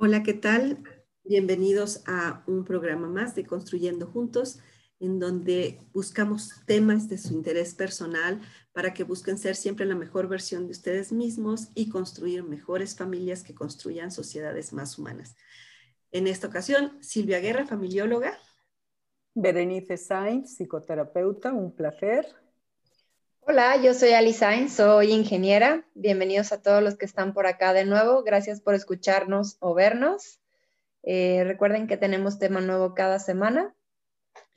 Hola, ¿qué tal? Bienvenidos a un programa más de Construyendo Juntos, en donde buscamos temas de su interés personal para que busquen ser siempre la mejor versión de ustedes mismos y construir mejores familias que construyan sociedades más humanas. En esta ocasión, Silvia Guerra, familióloga. Berenice Sainz, psicoterapeuta, un placer. Hola, yo soy Ali soy ingeniera. Bienvenidos a todos los que están por acá de nuevo. Gracias por escucharnos o vernos. Eh, recuerden que tenemos tema nuevo cada semana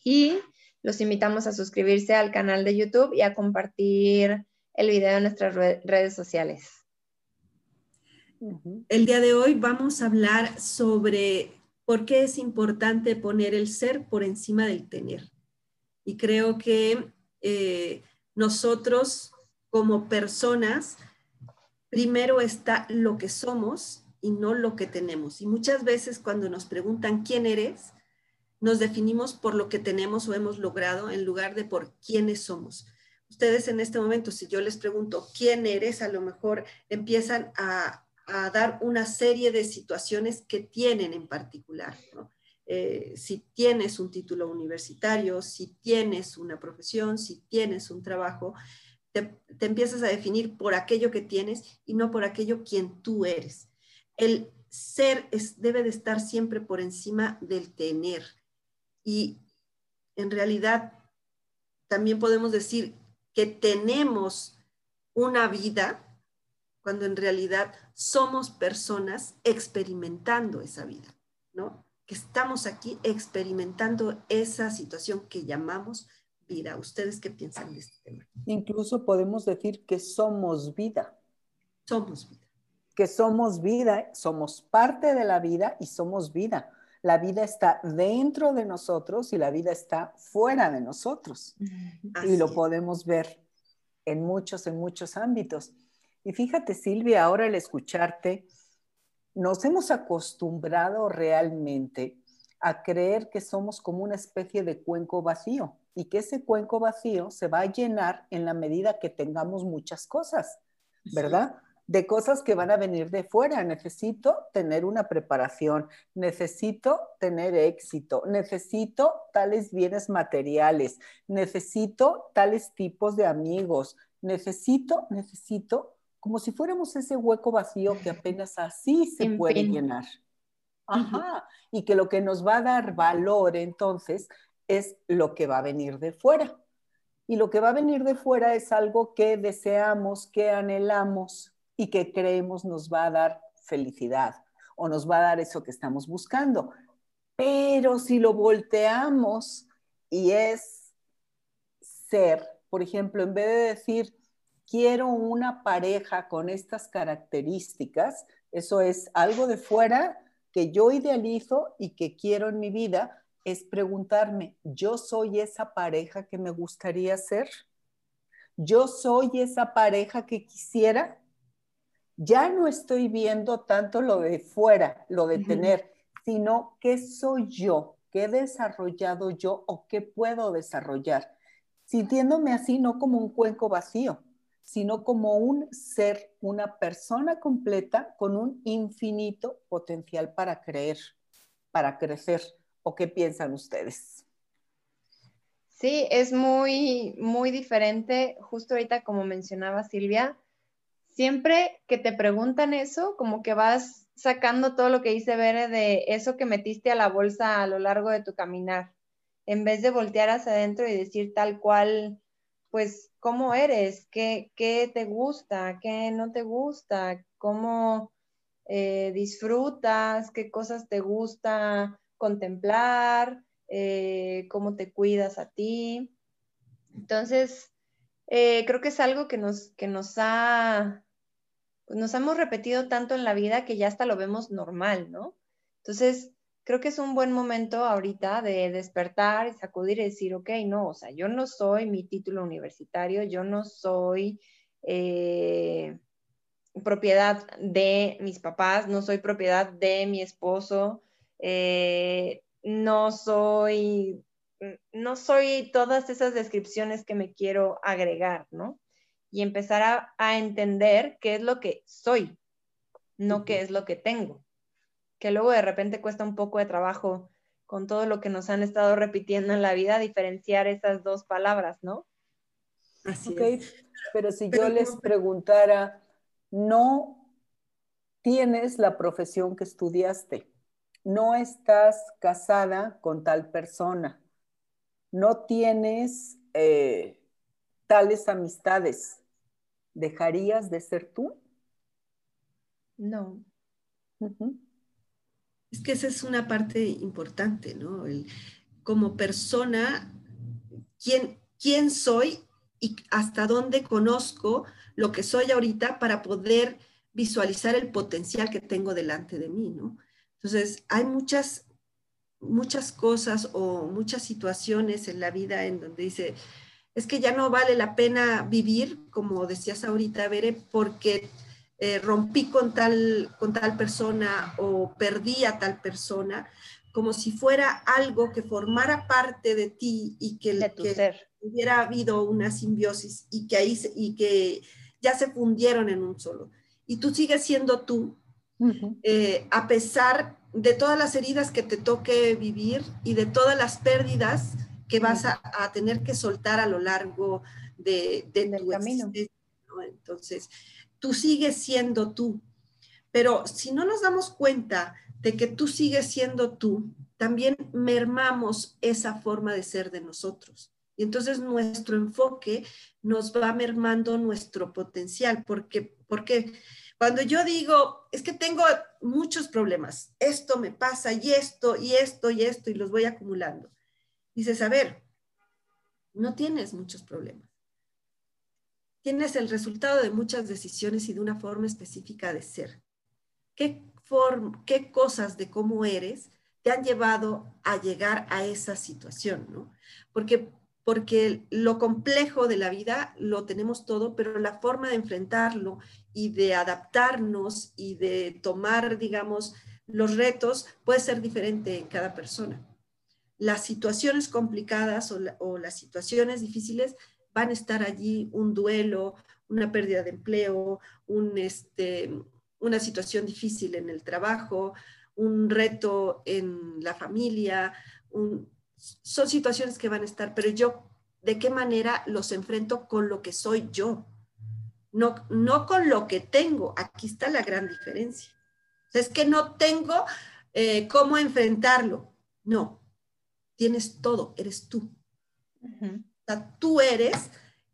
y los invitamos a suscribirse al canal de YouTube y a compartir el video en nuestras redes sociales. El día de hoy vamos a hablar sobre por qué es importante poner el ser por encima del tener. Y creo que eh, nosotros como personas, primero está lo que somos y no lo que tenemos. Y muchas veces cuando nos preguntan quién eres, nos definimos por lo que tenemos o hemos logrado en lugar de por quiénes somos. Ustedes en este momento, si yo les pregunto quién eres, a lo mejor empiezan a, dar una serie de situaciones que tienen en particular. Eh, si tienes un título universitario, si tienes una profesión, si tienes un trabajo, te, empiezas a definir por aquello que tienes y no por aquello quien tú eres. El ser debe de estar siempre por encima del tener. Y en realidad también podemos decir que tenemos una vida cuando en realidad somos personas experimentando esa vida, ¿no? Estamos aquí experimentando esa situación que llamamos vida. ¿Ustedes qué piensan de este tema? Incluso podemos decir que somos vida. Somos vida. Que somos vida, somos parte de la vida y somos vida. La vida está dentro de nosotros y la vida está fuera de nosotros. y lo podemos ver en muchos, en muchos ámbitos. Y fíjate, Silvia, ahora al escucharte, nos hemos acostumbrado realmente a creer que somos como una especie de cuenco vacío y que ese cuenco vacío se va a llenar en la medida que tengamos muchas cosas, ¿verdad? De cosas que van a venir de fuera. Necesito tener una preparación, necesito tener éxito, necesito tales bienes materiales, necesito tales tipos de amigos, necesito, necesito como si fuéramos ese hueco vacío que apenas así se puede llenar. Ajá. Y que lo que nos va a dar valor entonces es lo que va a venir de fuera. Y lo que va a venir de fuera es algo que deseamos, que anhelamos y que creemos nos va a dar felicidad o nos va a dar eso que estamos buscando. Pero si lo volteamos y es ser, por ejemplo, en vez de decir, quiero una pareja con estas características, eso es algo de fuera que yo idealizo y que quiero en mi vida, es preguntarme, ¿yo soy esa pareja que me gustaría ser? ¿Yo soy esa pareja que quisiera? Ya no estoy viendo tanto lo de fuera, lo de tener, sino qué soy yo, qué he desarrollado yo o qué puedo desarrollar, sintiéndome así no como un cuenco vacío, sino como un ser, una persona completa con un infinito potencial para creer, para crecer. ¿O qué piensan ustedes? Sí, es muy, muy diferente, justo ahorita como mencionaba Silvia, siempre que te preguntan eso, como que vas sacando todo lo que dice Bere de eso que metiste a la bolsa a lo largo de tu caminar, en vez de voltear hacia adentro y decir tal cual pues, cómo eres, qué, te gusta, qué no te gusta, cómo eh, disfrutas, qué cosas te gusta contemplar, eh, cómo te cuidas a ti. Entonces, eh, creo que es algo que nos, que nos ha, pues, nos hemos repetido tanto en la vida que ya hasta lo vemos normal, ¿no? Entonces, creo que es un buen momento ahorita de despertar y sacudir y decir, ok, no, o sea, yo no soy mi título universitario, yo no soy eh, propiedad de mis papás, no soy propiedad de mi esposo, eh, no soy, no soy todas esas descripciones que me quiero agregar, ¿no? Y empezar a, a entender qué es lo que soy, no qué es lo que tengo. Que luego de repente cuesta un poco de trabajo con todo lo que nos han estado repitiendo en la vida, diferenciar esas dos palabras, ¿no? Así es. Pero si yo les preguntara, no tienes la profesión que estudiaste, no estás casada con tal persona, no tienes eh, tales amistades, ¿dejarías de ser tú? No. Es que esa es una parte importante, ¿no? como persona, ¿quién, ¿quién soy y hasta dónde conozco lo que soy ahorita para poder visualizar el potencial que tengo delante de mí, ¿no? Entonces, hay muchas, muchas cosas o muchas situaciones en la vida en donde dice, es que ya no vale la pena vivir, como decías ahorita, Bere, porque eh, rompí con tal, con tal persona o perdí a tal persona, como si fuera algo que formara parte de ti y que, hubiera habido una simbiosis y que, ahí, y que ya se fundieron en un solo. Y tú sigues siendo tú, eh, a pesar de todas las heridas que te toque vivir y de todas las pérdidas que vas a, tener que soltar a lo largo de, tu camino. Entonces, tú sigues siendo tú. Pero si no nos damos cuenta de que tú sigues siendo tú, también mermamos esa forma de ser de nosotros. Y entonces nuestro enfoque nos va mermando nuestro potencial, porque, cuando yo digo, es que tengo muchos problemas, esto me pasa y esto y esto y esto y los voy acumulando. Dices, a ver, no tienes muchos problemas. Tienes el resultado de muchas decisiones y de una forma específica de ser. ¿Qué, qué cosas de cómo eres te han llevado a llegar a esa situación? ¿no? Porque porque lo complejo de la vida lo tenemos todo, pero la forma de enfrentarlo y de adaptarnos y de tomar, digamos, los retos puede ser diferente en cada persona. Las situaciones complicadas o, las situaciones difíciles van a estar allí, un duelo, una pérdida de empleo, un, este, una situación difícil en el trabajo, un reto en la familia, son situaciones que van a estar, pero yo de qué manera los enfrento con lo que soy yo, no, no con lo que tengo. Aquí está la gran diferencia. es que no tengo eh, cómo enfrentarlo. No, tienes todo, eres tú. Tú eres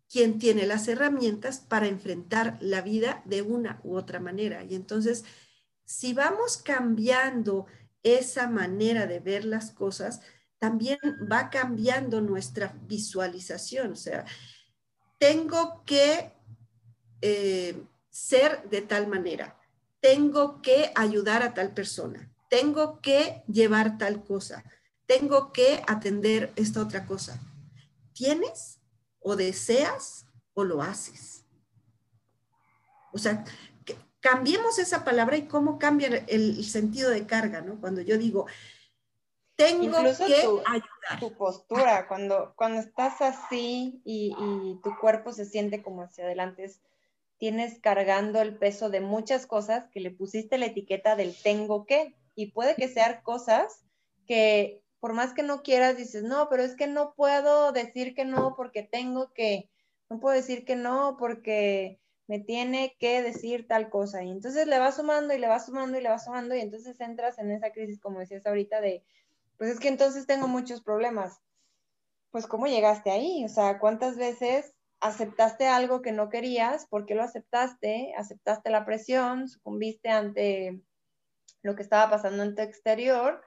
quien tiene las herramientas para enfrentar la vida de una u otra manera. Y entonces, si vamos cambiando esa manera de ver las cosas, también va cambiando nuestra visualización. O sea, tengo que eh, ser de tal manera, tengo que ayudar a tal persona, tengo que llevar tal cosa, tengo que atender esta otra cosa. ¿Tienes o deseas o lo haces? O sea, cambiemos esa palabra y cómo cambia el, sentido de carga, ¿no? Cuando yo digo, tengo Incluso que tu, ayudar. Tu postura, cuando, cuando estás así y, tu cuerpo se siente como hacia adelante, tienes cargando el peso de muchas cosas que le pusiste la etiqueta del tengo que. Y puede que sean cosas que por más que no quieras, dices, no, pero es que no puedo decir que no porque tengo que, no puedo decir que no porque me tiene que decir tal cosa. Y entonces le vas sumando y le vas sumando y le vas sumando y entonces entras en esa crisis, como decías ahorita, de, pues es que entonces tengo muchos problemas. Pues ¿cómo llegaste ahí? O sea, ¿cuántas veces aceptaste algo que no querías? ¿Por qué lo aceptaste? ¿Aceptaste la presión? ¿Sucumbiste ante lo que estaba pasando en tu exterior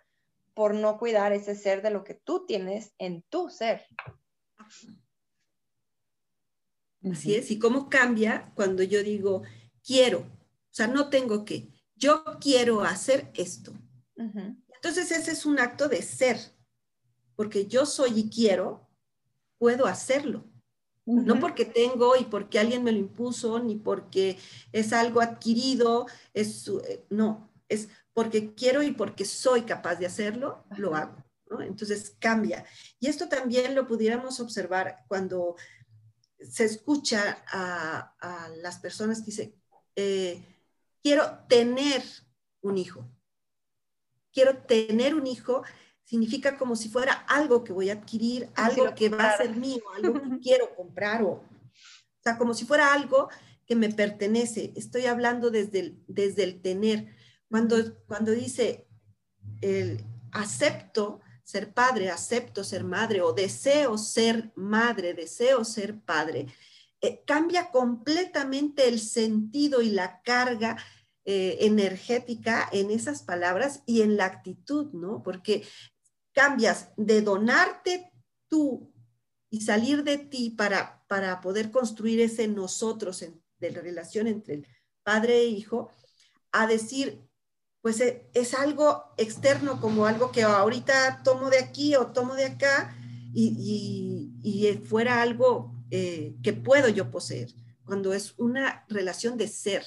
por no cuidar ese ser de lo que tú tienes en tu ser? Así es. ¿Y cómo cambia cuando yo digo quiero? O sea, no tengo que. Yo quiero hacer esto. Entonces ese es un acto de ser, porque yo soy y quiero, puedo hacerlo. No porque tengo y porque alguien me lo impuso, ni porque es algo adquirido, es, eh, no, es porque quiero y porque soy capaz de hacerlo, lo hago. Entonces cambia. Y esto también lo pudiéramos observar cuando se escucha a, las personas que dicen, eh, quiero tener un hijo. quiero tener un hijo, significa como si fuera algo que voy a adquirir, algo que va a ser mío, algo que quiero comprar, o, o sea, como si fuera algo que me pertenece. Estoy hablando desde el, desde el tener. Cuando, cuando dice acepto ser padre, acepto ser madre o deseo ser madre, deseo ser padre, eh, cambia completamente el sentido y la carga eh, energética en esas palabras y en la actitud, ¿no? Porque cambias de donarte tú y salir de ti para, para poder construir ese nosotros de la relación entre el padre e hijo, a decir, pues eh, es algo externo, como algo que ahorita tomo de aquí o tomo de acá y, y, fuera algo eh, que puedo yo poseer, cuando es una relación de ser.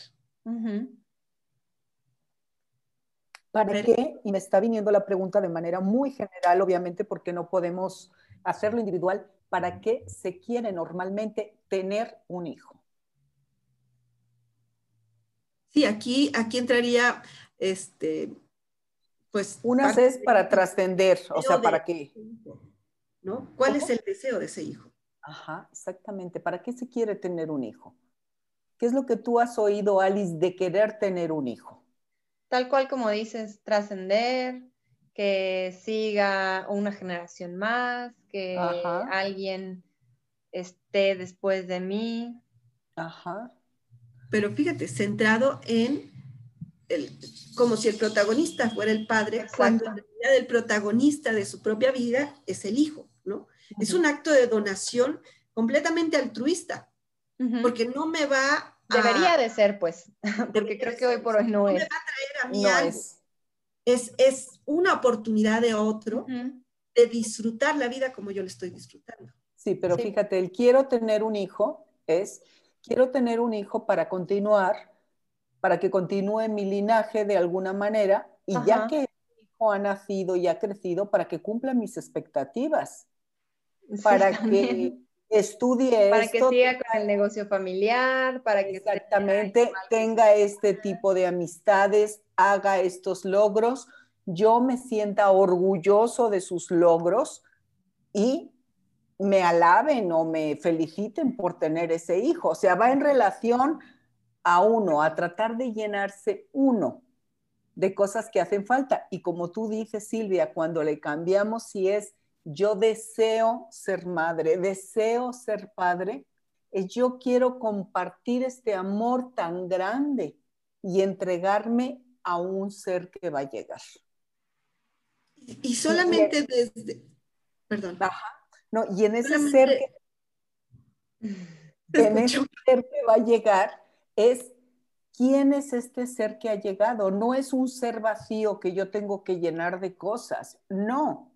¿Para qué? Y me está viniendo la pregunta de manera muy general, obviamente, porque no podemos hacerlo individual. ¿Para qué se quiere normalmente tener un hijo? Sí, aquí, aquí entraría, este, pues... Una es para trascender, o sea, ¿para qué? ¿No? ¿Cuál es el deseo de ese hijo? Ajá, exactamente. ¿Para qué se quiere tener un hijo? ¿Qué es lo que tú has oído, Alice, de querer tener un hijo? Tal cual como dices, trascender, que siga una generación más, que alguien esté después de mí. Ajá. Pero fíjate, centrado en el, como si el protagonista fuera el padre, cuando en realidad el protagonista de su propia vida es el hijo, ¿no? Es un acto de donación completamente altruista, porque no me va Debería de ser, pues, porque creo que hoy por hoy no, es. Me va a traer a mí algo. Es. es. una oportunidad de otro de disfrutar la vida como yo le estoy disfrutando. Sí, pero fíjate, el quiero tener un hijo es, quiero tener un hijo para continuar, para que continúe mi linaje de alguna manera, y ya que el hijo ha nacido y ha crecido, para que cumpla mis expectativas, para que estudie para que siga con el negocio familiar, para que exactamente tenga este tipo de amistades, haga estos logros, yo me sienta orgulloso de sus logros y me alaben o me feliciten por tener ese hijo. O sea, va en relación a uno, a tratar de llenarse uno de cosas que hacen falta. Y como tú dices, Silvia, cuando le cambiamos si es yo deseo ser madre, deseo ser padre, yo quiero compartir este amor tan grande y entregarme a un ser que va a llegar. Y solamente desde, perdón. No, y en ese ser que, en ese ser que va a llegar es quién es este ser que ha llegado. No es un ser vacío que yo tengo que llenar de cosas. No,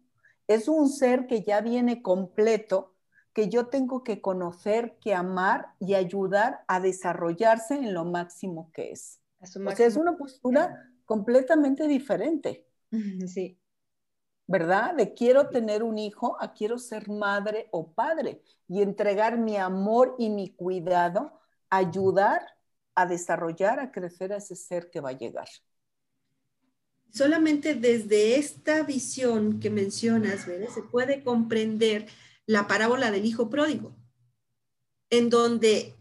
es un ser que ya viene completo, que yo tengo que conocer, que amar y ayudar a desarrollarse en lo máximo que es. o sea, es una postura completamente diferente. Sí. ¿Verdad? De quiero tener un hijo a quiero ser madre o padre y entregar mi amor y mi cuidado, ayudar a desarrollar, a crecer a ese ser que va a llegar. Solamente desde esta visión que mencionas, se puede comprender la parábola del hijo pródigo, en donde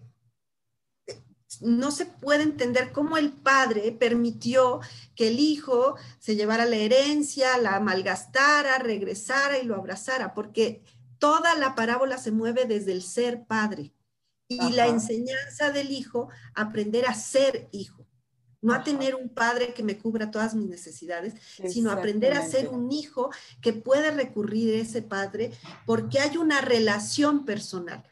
no se puede entender cómo el padre permitió que el hijo se llevara la herencia, la malgastara, regresara y lo abrazara, porque toda la parábola se mueve desde el ser padre y la enseñanza del hijo, aprender a ser hijo no a tener un padre que me cubra todas mis necesidades, sino aprender a ser un hijo que puede recurrir a ese padre porque hay una relación personal.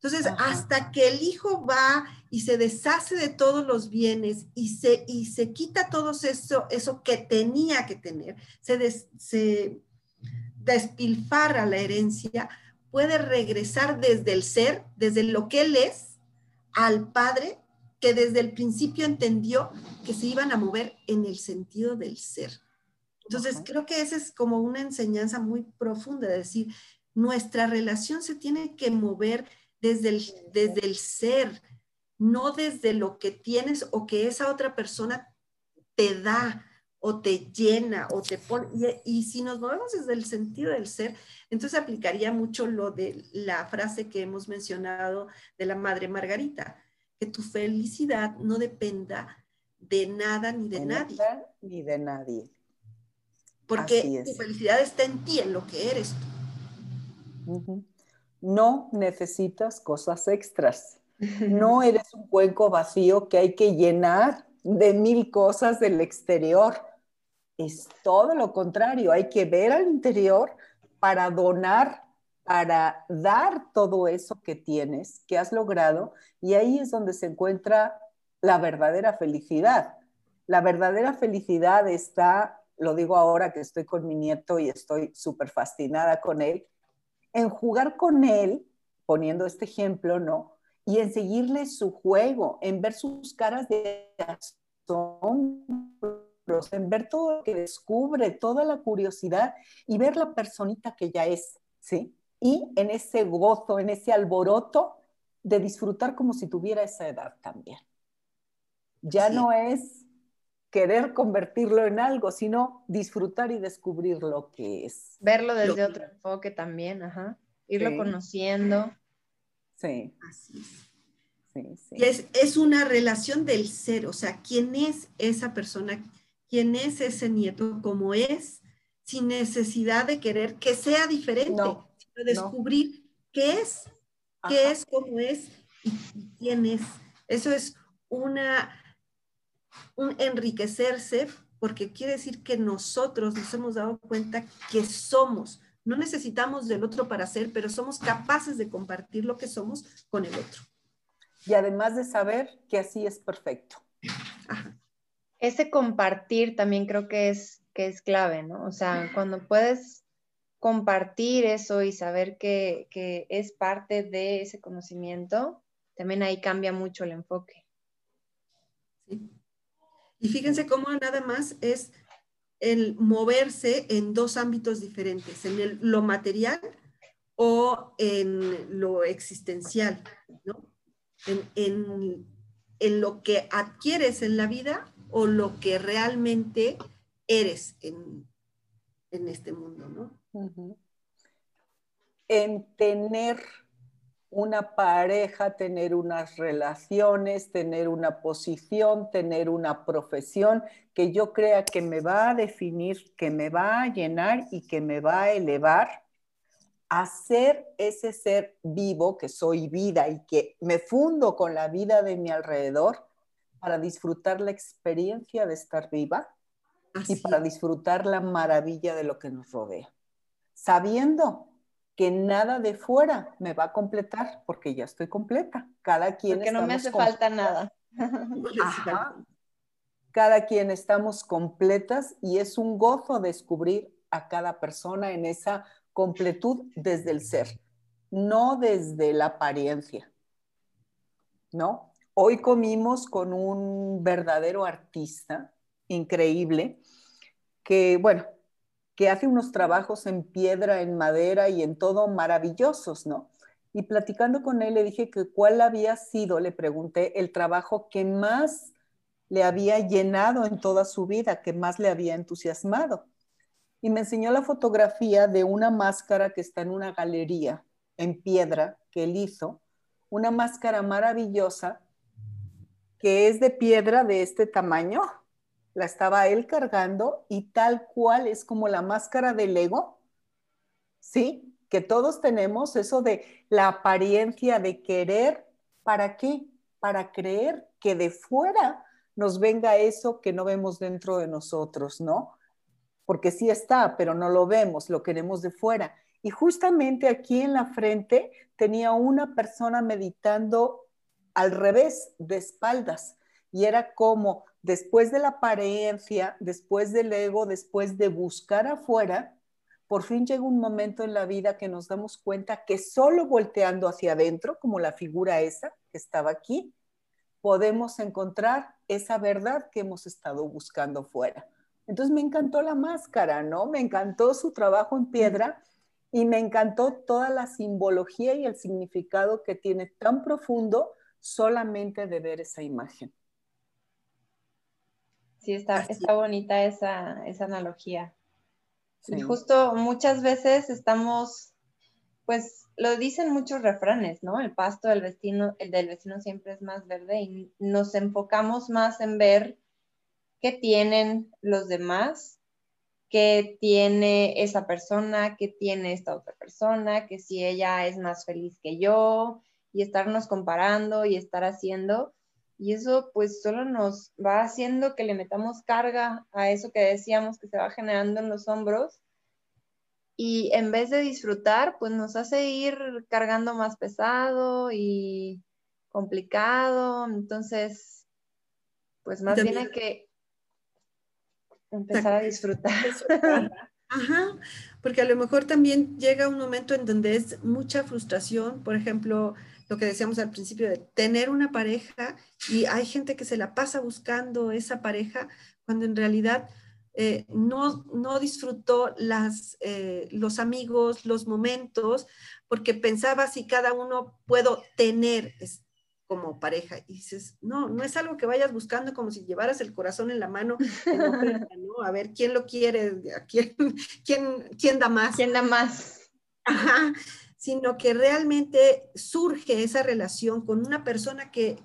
Entonces, hasta que el hijo va y se deshace de todos los bienes y se, y se quita todo eso, eso que tenía que tener, se, se despilfarra la herencia, puede regresar desde el ser, desde lo que él es, al padre que desde el principio entendió que se iban a mover en el sentido del ser. Entonces, creo que esa es como una enseñanza muy profunda, de decir, nuestra relación se tiene que mover desde el, desde el ser, no desde lo que tienes o que esa otra persona te da o te llena o te pone. Y, si nos movemos desde el sentido del ser, entonces aplicaría mucho lo de la frase que hemos mencionado de la Madre Margarita, que tu felicidad no dependa de nada ni de, nadie. Nada, ni de nadie. Porque tu felicidad está en ti, en lo que eres tú. No necesitas cosas extras. No eres un cuenco vacío que hay que llenar de mil cosas del exterior. Es todo lo contrario, hay que ver al interior para donar, para dar todo eso que tienes, que has logrado, y ahí es donde se encuentra la verdadera felicidad. La verdadera felicidad está, lo digo ahora que estoy con mi nieto y estoy súper fascinada con él, en jugar con él, poniendo este ejemplo, ¿no? Y en seguirle su juego, en ver sus caras de asombro, en ver todo lo que descubre, toda la curiosidad y ver la personita que ya es, ¿sí? Y en ese gozo, en ese alboroto de disfrutar como si tuviera esa edad también. Ya no es querer convertirlo en algo, sino disfrutar y descubrir lo que es. Verlo desde otro enfoque también, ajá. Irlo conociendo. Sí. Así es. Y es, es, una relación del ser, o sea, quién es esa persona, quién es ese nieto, como es, sin necesidad de querer que sea diferente, sino descubrir qué es, qué es, cómo es y quién es. Eso es una un enriquecerse porque quiere decir que nosotros nos hemos dado cuenta que somos. No necesitamos del otro para ser, pero somos capaces de compartir lo que somos con el otro. Y además de saber que así es perfecto. Ese compartir también creo que es, que es clave, ¿no? O sea, cuando puedes compartir eso y saber que, que es parte de ese conocimiento, también ahí cambia mucho el enfoque. Sí. Y fíjense cómo nada más es el moverse en dos ámbitos diferentes, en lo material o en lo existencial, ¿no? En, lo que adquieres en la vida o lo que realmente eres en, este mundo, ¿no? En tener una pareja, tener unas relaciones, tener una posición, tener una profesión que yo crea que me va a definir, que me va a llenar y que me va a elevar a ser ese ser vivo que soy vida y que me fundo con la vida de mi alrededor para disfrutar la experiencia de estar viva y para disfrutar la maravilla de lo que nos rodea. Sabiendo que nada de fuera me va a completar porque ya estoy completa. Cada quien porque no me hace falta nada. Cada quien estamos completas y es un gozo descubrir a cada persona en esa completud desde el ser, no desde la apariencia. ¿No? Hoy comimos con un verdadero artista increíble que, bueno, que hace unos trabajos en piedra, en madera y en todo maravillosos, ¿no? Y platicando con él le dije que cuál había sido, le pregunté, el trabajo que más le había llenado en toda su vida, que más le había entusiasmado. Y me enseñó la fotografía de una máscara que está en una galería en piedra que él hizo, una máscara maravillosa que es de piedra de este tamaño, la estaba él cargando y tal cual es como la máscara del ego, ¿sí? Que todos tenemos eso de la apariencia de querer, ¿para qué? Para creer que de fuera nos venga eso que no vemos dentro de nosotros, ¿no? Porque sí está, pero no lo vemos, lo queremos de fuera. Y justamente aquí en la frente tenía una persona meditando al revés, de espaldas, y era como después de la apariencia, después del ego, después de buscar afuera, por fin llega un momento en la vida que nos damos cuenta que solo volteando hacia adentro, como la figura esa que estaba aquí, podemos encontrar esa verdad que hemos estado buscando fuera. Entonces me encantó la máscara, ¿no? Me encantó su trabajo en piedra y me encantó toda la simbología y el significado que tiene tan profundo solamente de ver esa imagen. Sí, está, está bonita esa, esa analogía. Y justo muchas veces estamos, pues lo dicen muchos refranes, ¿no? El pasto del vecino, el del vecino siempre es más verde y nos enfocamos más en ver qué tienen los demás, qué tiene esa persona, qué tiene esta otra persona, que si ella es más feliz que yo y estarnos comparando y estar haciendo. Y eso pues solo nos va haciendo que le metamos carga a eso que decíamos que se va generando en los hombros. Y en vez de disfrutar, pues nos hace ir cargando más pesado y complicado. Entonces, pues más bien hay que empezar a disfrutar. Ajá, porque a lo mejor también llega un momento en donde es mucha frustración, por ejemplo, lo que decíamos al principio de tener una pareja y hay gente que se la pasa buscando esa pareja cuando en realidad eh, no, no disfrutó las, eh, los amigos, los momentos, porque pensaba si cada uno puedo tener como pareja. Y dices, no, no es algo que vayas buscando como si llevaras el corazón en la mano, ¿no? A ver quién lo quiere, quién, quién, quién da más. ¿Quién da más? Ajá sino que realmente surge esa relación con una persona que,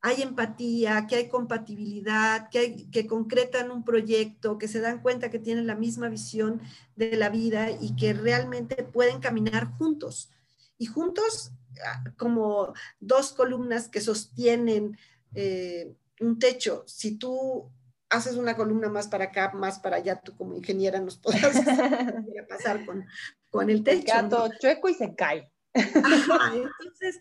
hay empatía, que hay compatibilidad, que, hay, que concretan un proyecto, que se dan cuenta que tienen la misma visión de la vida y que realmente pueden caminar juntos. Y juntos ah, como dos columnas que sostienen eh, un techo. Si tú haces una columna más para acá, más para allá, tú como ingeniera nos podrás pasar con, con el techo. Queda chueco y se cae. entonces,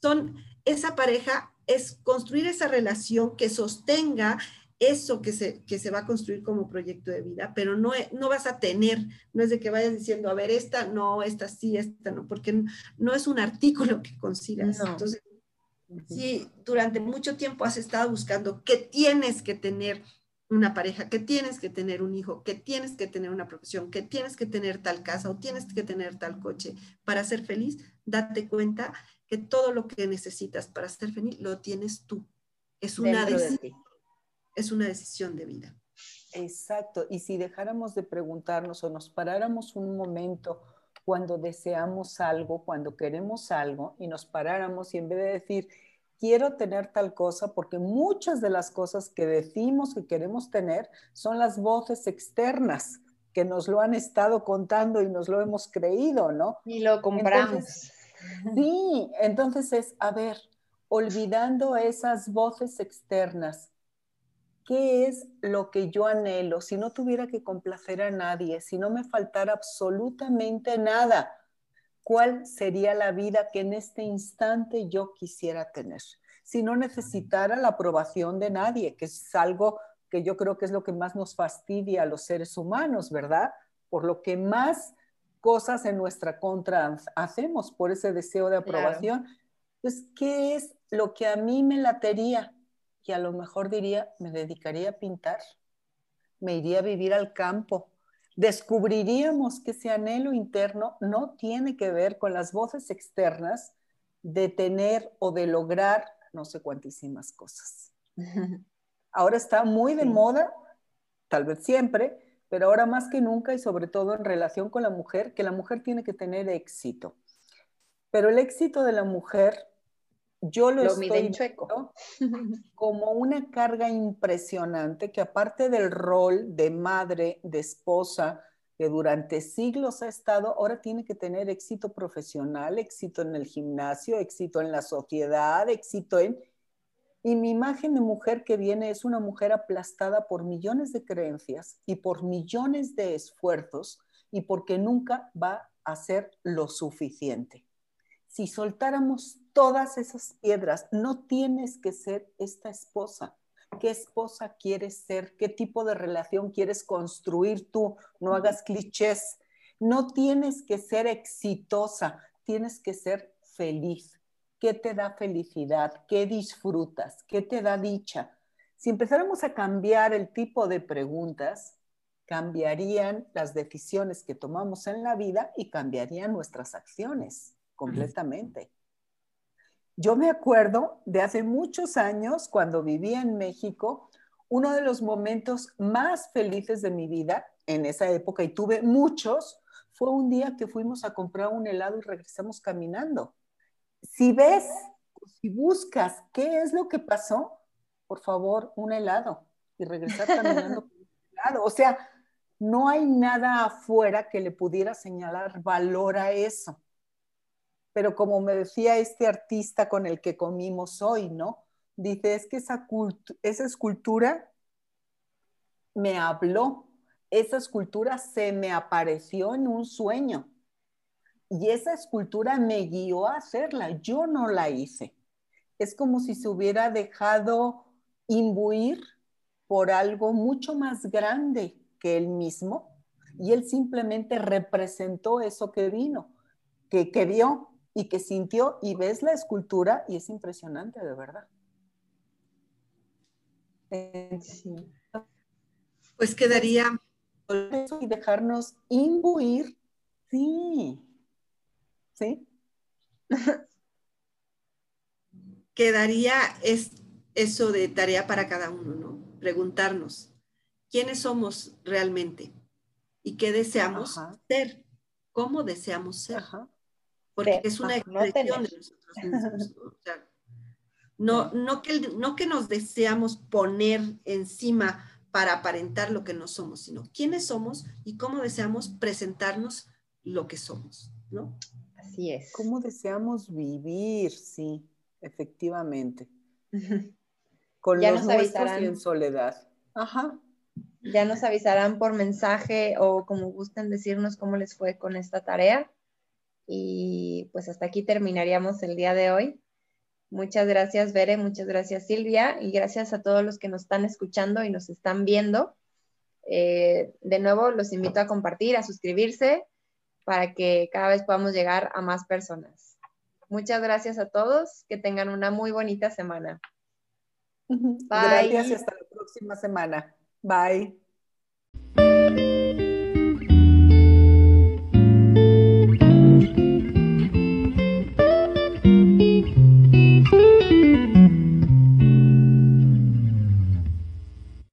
son esa pareja es construir esa relación que sostenga eso que se, que se va a construir como proyecto de vida, pero no, no vas a tener, no es de que vayas diciendo, a ver, esta no, esta sí, esta no, porque no es un artículo que consigas. Entonces, si durante mucho tiempo has estado buscando qué tienes que tener una pareja, que tienes que tener un hijo, que tienes que tener una profesión, que tienes que tener tal casa o tienes que tener tal coche para ser feliz, date cuenta que todo lo que necesitas para ser feliz lo tienes tú. Es una, decisión, es una decisión de vida. Exacto. Y si dejáramos de preguntarnos o nos paráramos un momento cuando deseamos algo, cuando queremos algo y nos paráramos y en vez de decir, quiero tener tal cosa, porque muchas de las cosas que decimos que queremos tener son las voces externas que nos lo han estado contando y nos lo hemos creído, ¿no? Y lo compramos. sí, entonces es, a ver, olvidando esas voces externas, ¿qué es lo que yo anhelo? Si no tuviera que complacer a nadie, si no me faltara absolutamente nada, cuál sería la vida que en este instante yo quisiera tener. Si no necesitara la aprobación de nadie, que es algo que yo creo que es lo que más nos fastidia a los seres humanos, ¿verdad? Por lo que más cosas en nuestra contra hacemos, por ese deseo de aprobación. Entonces, ¿qué es lo que a mí me latería? Y a lo mejor diría, me dedicaría a pintar, me iría a vivir al campo, descubriríamos que ese anhelo interno no tiene que ver con las voces externas de tener o de lograr no sé cuantísimas cosas. Ahora está muy de moda, tal vez siempre, pero ahora más que nunca y sobre todo en relación con la mujer, que la mujer tiene que tener éxito. Pero el éxito de la mujer yo lo, estoy chueco. como una carga impresionante que aparte del rol de madre, de esposa, que durante siglos ha estado, ahora tiene que tener éxito profesional, éxito en el gimnasio, éxito en la sociedad, éxito en... Y mi imagen de mujer que viene es una mujer aplastada por millones de creencias y por millones de esfuerzos y porque nunca va a ser lo suficiente si soltáramos todas esas piedras, no tienes que ser esta esposa. ¿Qué esposa quieres ser? ¿Qué tipo de relación quieres construir tú? No hagas clichés. No tienes que ser exitosa, tienes que ser feliz. ¿Qué te da felicidad? ¿Qué disfrutas? ¿Qué te da dicha? Si empezáramos a cambiar el tipo de preguntas, cambiarían las decisiones que tomamos en la vida y cambiarían nuestras acciones completamente. Yo me acuerdo de hace muchos años, cuando vivía en México, uno de los momentos más felices de mi vida en esa época, y tuve muchos, fue un día que fuimos a comprar un helado y regresamos caminando. Si ves, si buscas qué es lo que pasó, por favor, un helado y regresar caminando con un helado. O sea, no hay nada afuera que le pudiera señalar valor a eso. Pero como me decía este artista con el que comimos hoy, ¿no? Dice, es que esa, esa escultura me habló, esa escultura se me apareció en un sueño y esa escultura me guió a hacerla, yo no la hice. Es como si se hubiera dejado imbuir por algo mucho más grande que él mismo y él simplemente representó eso que vino, que, que vio y que sintió y ves la escultura y es impresionante de verdad. Pues quedaría... Y dejarnos imbuir, sí, sí. quedaría es, eso de tarea para cada uno, ¿no? Preguntarnos, ¿quiénes somos realmente? ¿Y qué deseamos ser? ¿Cómo deseamos ser? Porque es una expresión de nosotros mismos. ¿no? no, que, no que nos deseamos poner encima para aparentar lo que no somos, sino quiénes somos y cómo deseamos presentarnos lo que somos, ¿no? Así es. ¿Cómo deseamos vivir? Sí, efectivamente. Con ya los nos avisarán. y en soledad. Ajá. Ya nos avisarán por mensaje o como gusten decirnos cómo les fue con esta tarea. Y pues hasta aquí terminaríamos el día de hoy. Muchas gracias, Bere, muchas gracias, Silvia, y gracias a todos los que nos están escuchando y nos están viendo. Eh, de nuevo, los invito a compartir, a suscribirse para que cada vez podamos llegar a más personas. Muchas gracias a todos, que tengan una muy bonita semana. Bye. Gracias y hasta la próxima semana. Bye.